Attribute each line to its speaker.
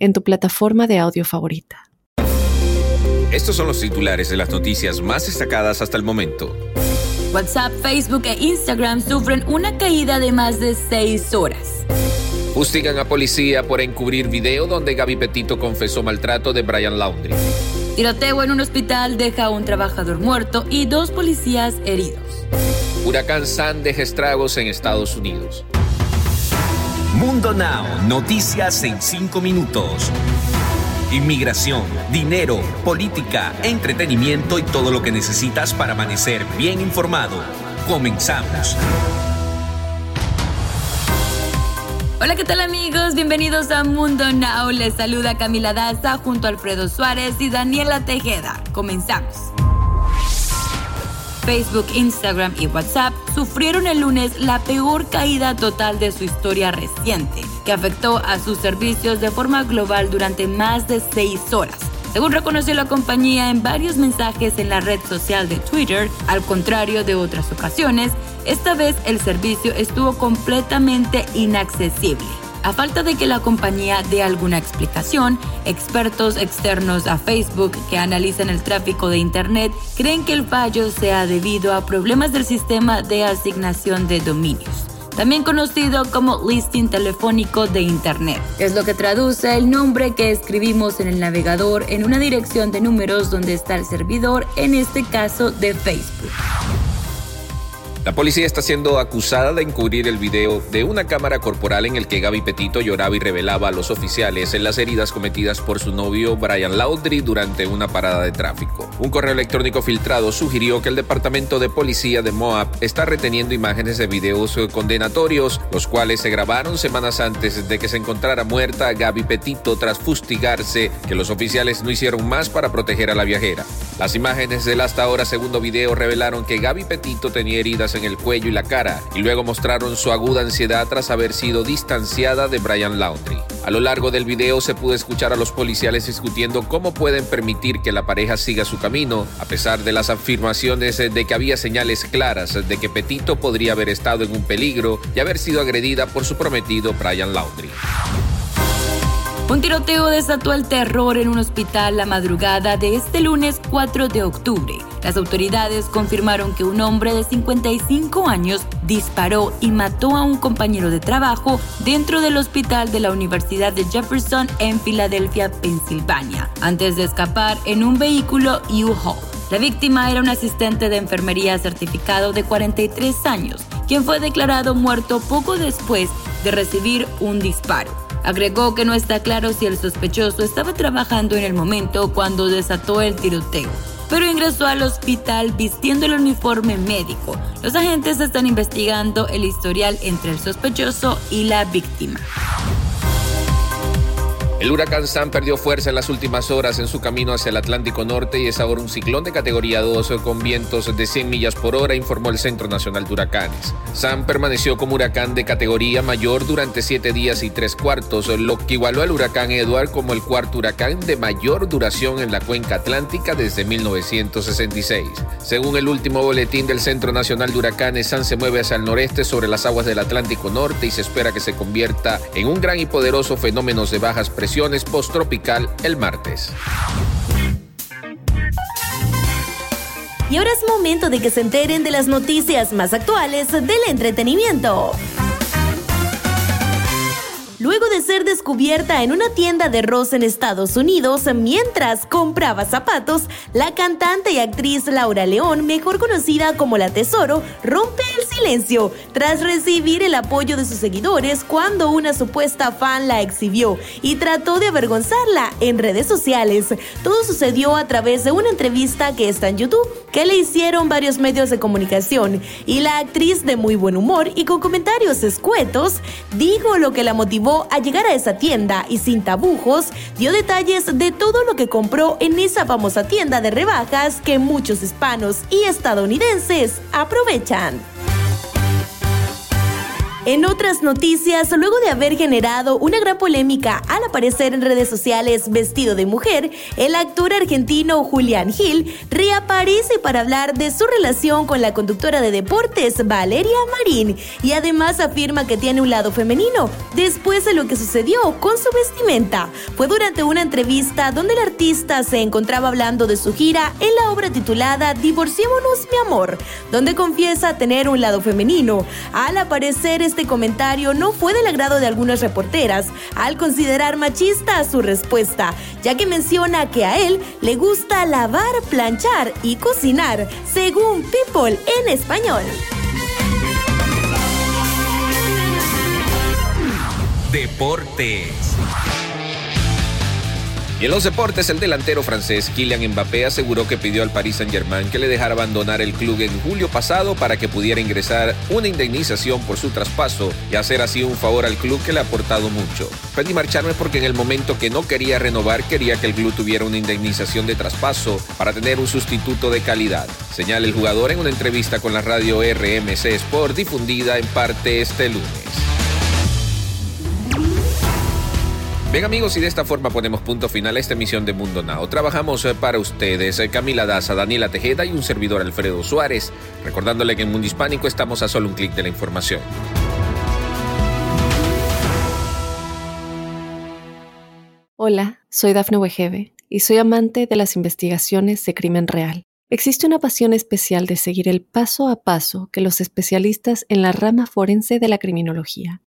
Speaker 1: en tu plataforma de audio favorita.
Speaker 2: Estos son los titulares de las noticias más destacadas hasta el momento.
Speaker 3: WhatsApp, Facebook e Instagram sufren una caída de más de seis horas.
Speaker 2: Justigan a policía por encubrir video donde Gaby Petito confesó maltrato de Brian Laundrie.
Speaker 3: Tiroteo en un hospital deja a un trabajador muerto y dos policías heridos.
Speaker 2: Huracán San deja estragos en Estados Unidos.
Speaker 4: Mundo Now, noticias en 5 minutos. Inmigración, dinero, política, entretenimiento y todo lo que necesitas para amanecer bien informado. Comenzamos.
Speaker 3: Hola, ¿qué tal amigos? Bienvenidos a Mundo Now. Les saluda Camila Daza junto a Alfredo Suárez y Daniela Tejeda. Comenzamos. Facebook, Instagram y WhatsApp sufrieron el lunes la peor caída total de su historia reciente, que afectó a sus servicios de forma global durante más de seis horas. Según reconoció la compañía en varios mensajes en la red social de Twitter, al contrario de otras ocasiones, esta vez el servicio estuvo completamente inaccesible. A falta de que la compañía dé alguna explicación, expertos externos a Facebook que analizan el tráfico de Internet creen que el fallo sea debido a problemas del sistema de asignación de dominios también conocido como listing telefónico de Internet. Es lo que traduce el nombre que escribimos en el navegador en una dirección de números donde está el servidor, en este caso de Facebook.
Speaker 2: La policía está siendo acusada de encubrir el video de una cámara corporal en el que Gaby Petito lloraba y revelaba a los oficiales en las heridas cometidas por su novio Brian Laudry durante una parada de tráfico. Un correo electrónico filtrado sugirió que el departamento de policía de Moab está reteniendo imágenes de videos condenatorios, los cuales se grabaron semanas antes de que se encontrara muerta Gaby Petito tras fustigarse que los oficiales no hicieron más para proteger a la viajera. Las imágenes del hasta ahora segundo video revelaron que Gaby Petito tenía heridas en el cuello y la cara, y luego mostraron su aguda ansiedad tras haber sido distanciada de Brian Laundry. A lo largo del video se pudo escuchar a los policiales discutiendo cómo pueden permitir que la pareja siga su camino, a pesar de las afirmaciones de que había señales claras de que Petito podría haber estado en un peligro y haber sido agredida por su prometido Brian Laundry.
Speaker 3: Un tiroteo desató el terror en un hospital la madrugada de este lunes 4 de octubre. Las autoridades confirmaron que un hombre de 55 años disparó y mató a un compañero de trabajo dentro del hospital de la Universidad de Jefferson en Filadelfia, Pensilvania, antes de escapar en un vehículo U-Haul. La víctima era un asistente de enfermería certificado de 43 años, quien fue declarado muerto poco después de recibir un disparo. Agregó que no está claro si el sospechoso estaba trabajando en el momento cuando desató el tiroteo, pero ingresó al hospital vistiendo el uniforme médico. Los agentes están investigando el historial entre el sospechoso y la víctima.
Speaker 2: El huracán Sam perdió fuerza en las últimas horas en su camino hacia el Atlántico Norte y es ahora un ciclón de categoría 2 con vientos de 100 millas por hora, informó el Centro Nacional de Huracanes. Sam permaneció como huracán de categoría mayor durante siete días y tres cuartos, lo que igualó al huracán Edward como el cuarto huracán de mayor duración en la cuenca atlántica desde 1966. Según el último boletín del Centro Nacional de Huracanes, Sam se mueve hacia el noreste sobre las aguas del Atlántico Norte y se espera que se convierta en un gran y poderoso fenómeno de bajas presiones el martes.
Speaker 5: Y ahora es momento de que se enteren de las noticias más actuales del entretenimiento. Luego de ser descubierta en una tienda de rosa en Estados Unidos mientras compraba zapatos, la cantante y actriz Laura León, mejor conocida como La Tesoro, rompe el silencio tras recibir el apoyo de sus seguidores cuando una supuesta fan la exhibió y trató de avergonzarla en redes sociales. Todo sucedió a través de una entrevista que está en YouTube que le hicieron varios medios de comunicación y la actriz de muy buen humor y con comentarios escuetos dijo lo que la motivó motivó a llegar a esa tienda y sin tabujos dio detalles de todo lo que compró en esa famosa tienda de rebajas que muchos hispanos y estadounidenses aprovechan. En otras noticias, luego de haber generado una gran polémica al aparecer en redes sociales vestido de mujer, el actor argentino Julián Gil reaparece para hablar de su relación con la conductora de deportes Valeria Marín y además afirma que tiene un lado femenino después de lo que sucedió con su vestimenta. Fue durante una entrevista donde el artista se encontraba hablando de su gira en la obra titulada Divorciémonos mi amor, donde confiesa tener un lado femenino. Al aparecer este comentario no fue del agrado de algunas reporteras al considerar machista su respuesta, ya que menciona que a él le gusta lavar, planchar y cocinar, según People en español.
Speaker 4: Deportes.
Speaker 2: Y en los deportes, el delantero francés Kylian Mbappé aseguró que pidió al Paris Saint-Germain que le dejara abandonar el club en julio pasado para que pudiera ingresar una indemnización por su traspaso y hacer así un favor al club que le ha aportado mucho. Pedí marcharme porque en el momento que no quería renovar quería que el club tuviera una indemnización de traspaso para tener un sustituto de calidad, señala el jugador en una entrevista con la radio RMC Sport difundida en parte este lunes. Bien amigos, y de esta forma ponemos punto final a esta emisión de Mundo Now. Trabajamos eh, para ustedes eh, Camila Daza, Daniela Tejeda y un servidor Alfredo Suárez, recordándole que en Mundo Hispánico estamos a solo un clic de la información.
Speaker 1: Hola, soy Dafne Wegebe y soy amante de las investigaciones de crimen real. Existe una pasión especial de seguir el paso a paso que los especialistas en la rama forense de la criminología